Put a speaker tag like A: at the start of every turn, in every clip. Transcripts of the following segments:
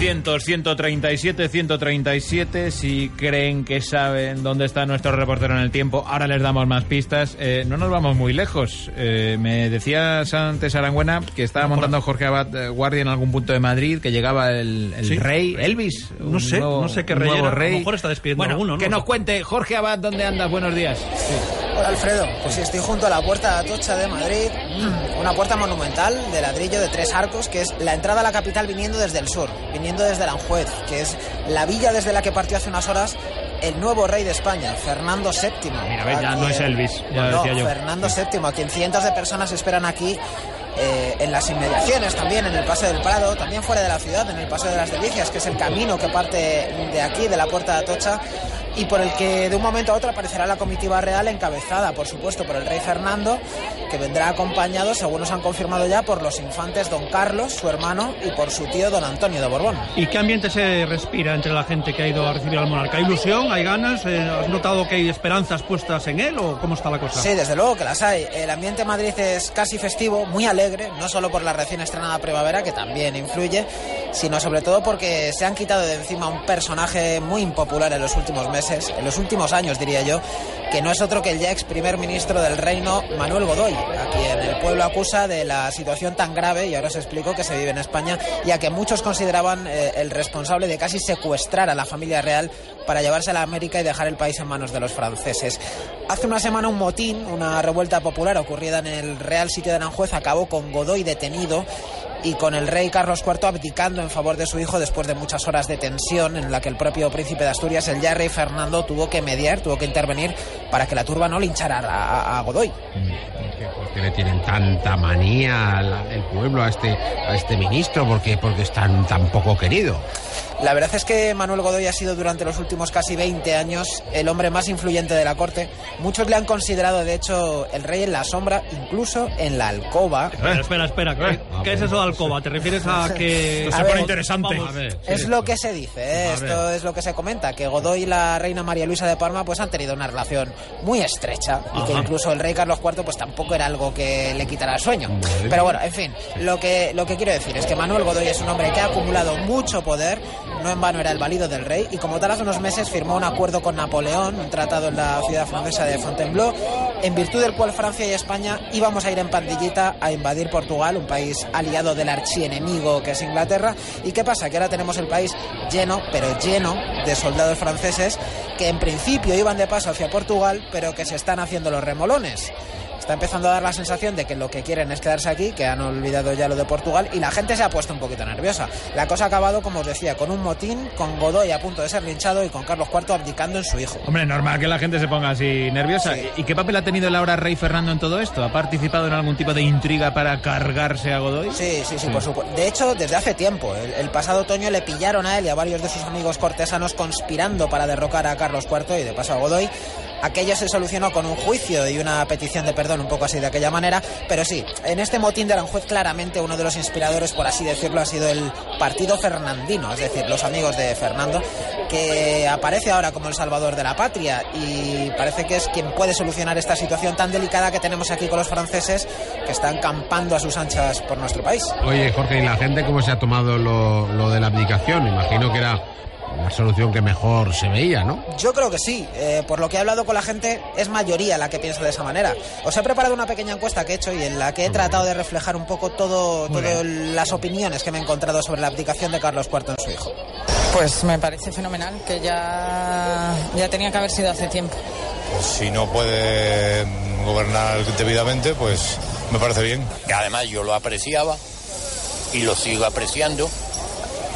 A: 900, 137, 137. Si creen que saben dónde está nuestro reportero en el tiempo, ahora les damos más pistas. Eh, no nos vamos muy lejos. Eh, me decía antes Arangüena que estaba montando Jorge Abad eh, guardia en algún punto de Madrid, que llegaba el, el
B: Sí.
A: rey Elvis.
B: No sé,
A: nuevo-
B: no sé qué rey era. A lo
A: rey.
B: mejor está despidiendo
A: Bueno,
B: alguno, ¿no?
A: que nos cuente Jorge Abad dónde andas. Buenos días.
C: Hola Alfredo, pues sí, estoy junto a la puerta de Atocha de Madrid, una puerta monumental de ladrillo de tres arcos, que es la entrada a la capital viniendo desde el sur, viniendo desde Aranjuez, que es la villa desde la que partió hace unas horas el nuevo rey de España, Fernando VII.
A: Mira, ves, ya no es Elvis, ya
C: no,
A: decía yo.
C: Fernando VII, a quien cientos de personas esperan aquí eh, en las inmediaciones, también en el Paseo del Prado, también fuera de la ciudad, en el Paseo de las Delicias, que es el camino que parte de aquí, de la Puerta de Atocha, y por el que de un momento a otro aparecerá la comitiva real encabezada, por supuesto, por el rey Fernando, que vendrá acompañado, según nos han confirmado ya, por los infantes don Carlos, su hermano, y por su tío don Antonio de Borbón.
B: ¿Y qué ambiente se respira entre la gente que ha ido a recibir al monarca? ¿Hay ilusión? ¿Hay ganas? Eh, ¿Has notado que hay esperanzas puestas en él o cómo está la cosa?
C: Sí, desde luego que las hay. El ambiente en Madrid es casi festivo, muy alegre, no solo por la recién estrenada primavera, que también influye, sino sobre todo porque se han quitado de encima un personaje muy impopular en los últimos meses, en los últimos años diría yo, que no es otro que el ya ex primer ministro del reino, Manuel Godoy, a quien el pueblo acusa de la situación tan grave, y ahora os explico, que se vive en España, y a que muchos consideraban eh, el responsable de casi secuestrar a la familia real para llevársela a América y dejar el país en manos de los franceses. Hace una semana un motín, una revuelta popular ocurrida en el Real Sitio de Aranjuez, acabó con Godoy detenido y con el rey Carlos IV abdicando en favor de su hijo después de muchas horas de tensión en la que el propio príncipe de Asturias, el ya rey Fernando, tuvo que mediar, tuvo que intervenir para que la turba no linchara a, a- Godoy.
D: ¿Por qué le tienen tanta manía el pueblo a este, a este ministro? Porque, porque es tan, tan poco querido.
C: La verdad es que Manuel Godoy ha sido durante los últimos casi 20 años el hombre más influyente de la corte. Muchos le han considerado, de hecho, el rey en la sombra, incluso en la alcoba.
B: Espera, espera, espera. ¿Qué, qué es eso de alcoba? ¿Te refieres a que...
C: A ver,
B: Vamos,
C: Es lo que se dice, ¿eh? esto es lo que se comenta, que Godoy y la reina María Luisa de Parma pues han tenido una relación muy estrecha y que
B: Ajá.
C: incluso el rey Carlos IV pues tampoco era algo que le quitara el sueño. Pero bueno, en fin, lo que, lo que quiero decir es que Manuel Godoy es un hombre que ha acumulado mucho poder, no en vano era el valido del rey y como tal hace unos meses firmó un acuerdo con Napoleón, un tratado en la ciudad francesa de Fontainebleau, en virtud del cual Francia y España íbamos a ir en pandillita a invadir Portugal, un país aliado del archienemigo que es Inglaterra. ¿Y qué pasa? Que ahora tenemos el país lleno, pero lleno de soldados franceses que en principio iban de paso hacia Portugal, pero que se están haciendo los remolones. Está empezando a dar la sensación de que lo que quieren es quedarse aquí, que han olvidado ya lo de Portugal y la gente se ha puesto un poquito nerviosa. La cosa ha acabado, como os decía, con un motín, con Godoy a punto de ser linchado y con Carlos IV abdicando en su hijo.
A: Hombre, normal que la gente se ponga así nerviosa. ¿Y qué papel ha tenido el ahora rey Fernando en todo esto? ¿Ha participado en algún tipo de intriga para cargarse a Godoy?
C: Sí, sí, sí, por supuesto. De hecho, desde hace tiempo. El, el pasado otoño le pillaron a él y a varios de sus amigos cortesanos conspirando para derrocar a Carlos IV y de paso a Godoy. Aquello se solucionó con un juicio y una petición de perdón un poco así de aquella manera, pero sí, en este motín de Aranjuez claramente uno de los inspiradores, por así decirlo, ha sido el Partido Fernandino, es decir, los amigos de Fernando, que aparece ahora como el salvador de la patria y parece que es quien puede solucionar esta situación tan delicada que tenemos aquí con los franceses que están campando a sus anchas por nuestro país.
D: Oye, Jorge, ¿y la gente cómo se ha tomado lo, lo de la abdicación? Imagino que era la solución que mejor se veía, ¿no?
C: Yo creo que sí. Eh, por lo que he hablado con la gente, es mayoría la que piensa de esa manera. Os he preparado una pequeña encuesta que he hecho y en la que he tratado de reflejar un poco todo, todo las opiniones que me he encontrado sobre la abdicación de Carlos IV en su hijo.
E: Pues me parece fenomenal, que ya, ya tenía que haber sido hace tiempo.
F: Pues si no puede gobernar debidamente, pues me parece bien.
G: que además yo lo apreciaba y lo sigo apreciando,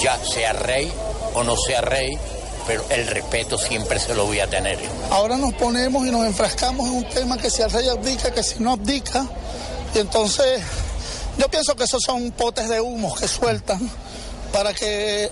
G: ya sea rey o no sea rey, pero el respeto siempre se lo voy a tener.
H: Ahora nos ponemos y nos enfrascamos en un tema que si el rey abdica, que si no abdica, y entonces Yo pienso que esos son potes de humo que sueltan para que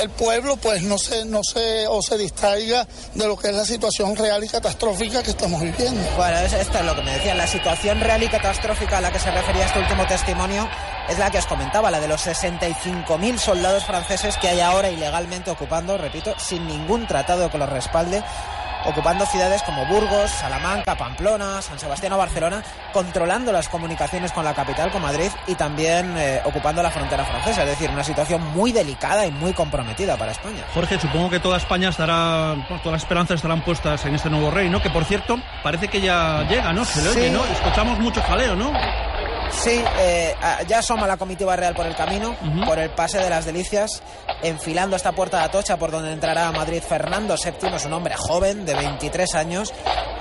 H: el pueblo pues no se, no se, o se distraiga de lo que es la situación real y catastrófica que estamos viviendo.
C: Bueno, es- esto es lo que me decía. La situación real y catastrófica a la que se refería este último testimonio es la que os comentaba, la de los 65.000 soldados franceses que hay ahora ilegalmente ocupando, repito, sin ningún tratado que los respalde, ocupando ciudades como Burgos, Salamanca, Pamplona, San Sebastián o Barcelona, controlando las comunicaciones con la capital, con Madrid, y también eh, ocupando la frontera francesa. Es decir, una situación muy delicada y muy comprometida para España.
B: Jorge, supongo que toda España estará, bueno, todas las esperanzas estarán puestas en este nuevo rey, ¿no? Que por cierto, parece que ya llega, ¿no? Se le
C: Sí.
B: oye, ¿no? Escuchamos mucho jaleo, ¿no?
C: Sí, eh, ya asoma la comitiva real por el camino, por el pase de las delicias, enfilando esta puerta de Atocha por donde entrará a Madrid Fernando VII, es un hombre joven de 23 años,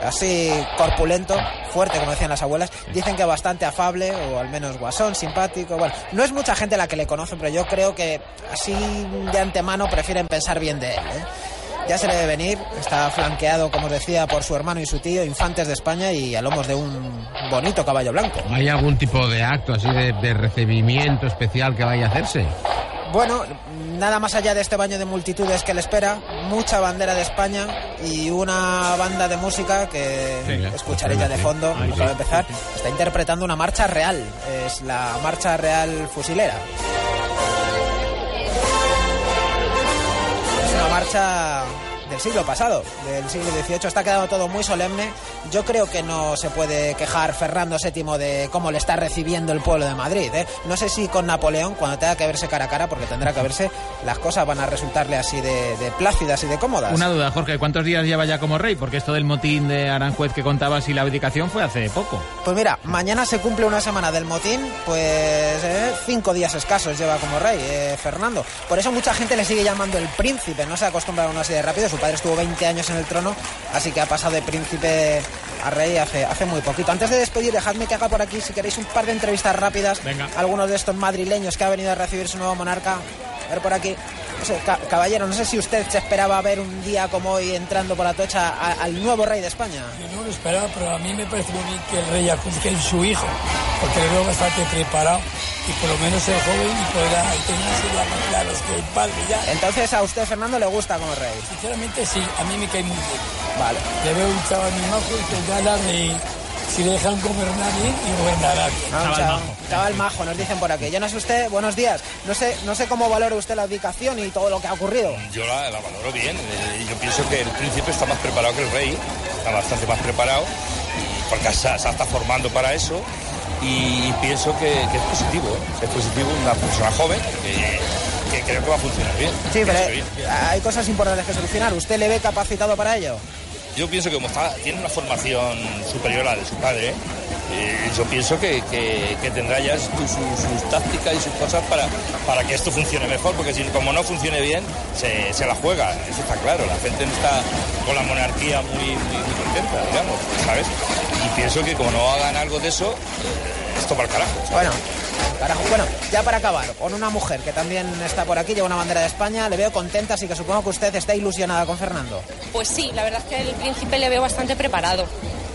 C: así corpulento, fuerte como decían las abuelas, dicen que bastante afable o al menos guasón, simpático, bueno, no es mucha gente la que le conoce, pero yo creo que así de antemano prefieren pensar bien de él. ¿eh? Ya se le debe venir, está flanqueado, como os decía, por su hermano y su tío, infantes de España y a lomos de un bonito caballo blanco.
D: ¿Hay algún tipo de acto así de, de recibimiento especial que vaya a hacerse?
C: Bueno, nada más allá de este baño de multitudes que le espera, mucha bandera de España y una banda de música que
D: Sí,
C: escucharéis ya de fondo,
D: sí,
C: empezar, está interpretando una marcha real, es la marcha real fusilera. Es una marcha del siglo pasado, del siglo XVIII. Está quedando todo muy solemne. Yo creo que no se puede quejar Fernando VII de cómo le está recibiendo el pueblo de Madrid. ¿eh? No sé si con Napoleón, cuando tenga que verse cara a cara, porque tendrá que verse, las cosas van a resultarle así de, de plácidas y de cómodas.
A: Una duda, Jorge, ¿cuántos días lleva ya como rey? Porque esto del motín de Aranjuez que contabas y la abdicación fue hace poco.
C: Pues mira, mañana se cumple una semana del motín, pues eh, cinco días escasos lleva como rey eh, Fernando. Por eso mucha gente le sigue llamando el príncipe, no se acostumbra a uno así de rápido. Su padre estuvo 20 años en el trono, así que ha pasado de príncipe a rey hace, hace muy poquito. Antes de despedir, dejadme que haga por aquí, si queréis, un par de entrevistas rápidas.
A: Venga.
C: Algunos de estos madrileños que ha venido a recibir su nuevo monarca. A ver por aquí. No sé, ca- caballero, no sé si usted se esperaba ver un día como hoy entrando por Atocha a- al nuevo rey de España.
I: Yo no lo esperaba, pero a mí me parece muy bien que el rey adjudique en su hijo, porque le veo bastante preparado y por lo menos es joven y podrá tener más claras que el padre ya.
C: Entonces a usted, Fernando, le gusta como rey.
I: Sinceramente sí, a mí me cae muy bien.
C: Vale.
I: Le veo un chaval muy majo y que gana de si le dejan gobernar bien y gobernará bien.
C: Ah, chaval, chaval majo, nos dicen por aquí. Yo no sé usted, buenos días. No sé, no sé cómo valora usted la abdicación y todo lo que ha ocurrido.
J: Yo la, la valoro bien. Eh, Yo pienso que el príncipe está más preparado que el rey, está bastante más preparado, y- porque se, se está formando para eso. Y pienso que, que es positivo, ¿eh? es positivo una persona joven que, que creo que va a funcionar bien.
C: Sí, pero
J: bien.
C: hay cosas importantes que solucionar. ¿Usted le ve capacitado para ello?
J: Yo pienso que como está, tiene una formación superior a la de su padre, eh, yo pienso que, que- que tendrá ya su- su- sus tácticas y sus cosas para, para que esto funcione mejor, porque si como no funcione bien, se, se la juega, eso está claro. La gente no está con la monarquía muy, muy, muy contenta, digamos, ¿sabes? Y pienso que como no hagan algo de eso, esto para el carajo. ¿sabes?
C: Bueno, carajo. Bueno, ya para acabar, con una mujer que también está por aquí, lleva una bandera de España, le veo contenta, así que supongo que usted está ilusionada con Fernando.
K: Pues sí, la verdad es que el príncipe le veo bastante preparado,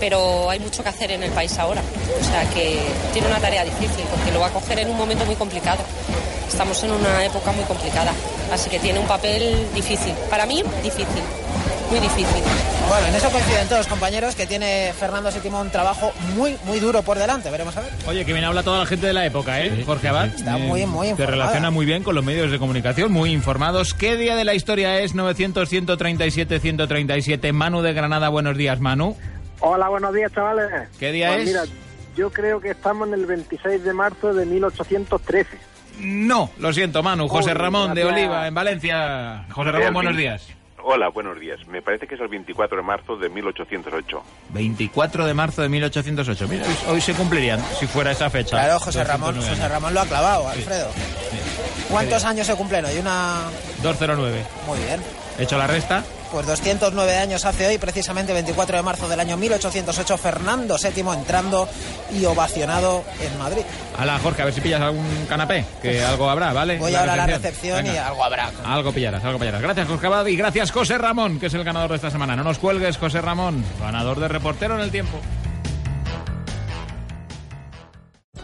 K: pero hay mucho que hacer en el país ahora. O sea que tiene una tarea difícil porque lo va a coger en un momento muy complicado. Estamos en una época muy complicada, así que tiene un papel difícil. Para mí, difícil, muy difícil.
C: Bueno, en eso coinciden todos, compañeros, que tiene Fernando VII un trabajo muy, muy duro por delante. Veremos a ver.
A: Oye, que bien habla toda la gente de la época, ¿eh? Jorge Abad.
C: Está
A: Eh,
C: muy, muy
A: Se
C: informada.
A: relaciona muy bien con los medios de comunicación, muy informados. ¿Qué día de la historia es 900-137-137? Manu de Granada, buenos días, Manu.
L: Hola, buenos días, chavales.
A: ¿Qué día
L: Pues
A: es?
L: Mira, yo creo que estamos en el 26 de marzo de 1813.
A: No, lo siento, Manu. José
L: Uy,
A: Ramón de. Oliva, en Valencia. José Ramón,
M: El
A: buenos días.
M: Hola, buenos días. Me parece que es el 24 de marzo de 1808.
A: 24 de marzo de 1808. Mira, hoy, hoy se cumplirían si fuera esa fecha.
C: Claro, José Ramón,
A: 209
C: José. Ramón lo ha clavado, Alfredo. ¿Cuántos años se cumplen hoy? Una...
A: 209.
C: Muy bien.
A: ¿Hecho la resta?
C: Pues 209 años hace hoy, precisamente 24 de marzo del año 1808, Fernando VII entrando y ovacionado en Madrid.
A: Hala, Jorge, a ver si pillas algún canapé, que algo habrá, ¿vale?
C: Voy ahora a la recepción y algo habrá.
A: Algo pillarás, algo pillarás. Gracias, Jorge Abad, y gracias, José Ramón, que es el ganador de esta semana. No nos cuelgues, José Ramón, ganador de reportero en el tiempo.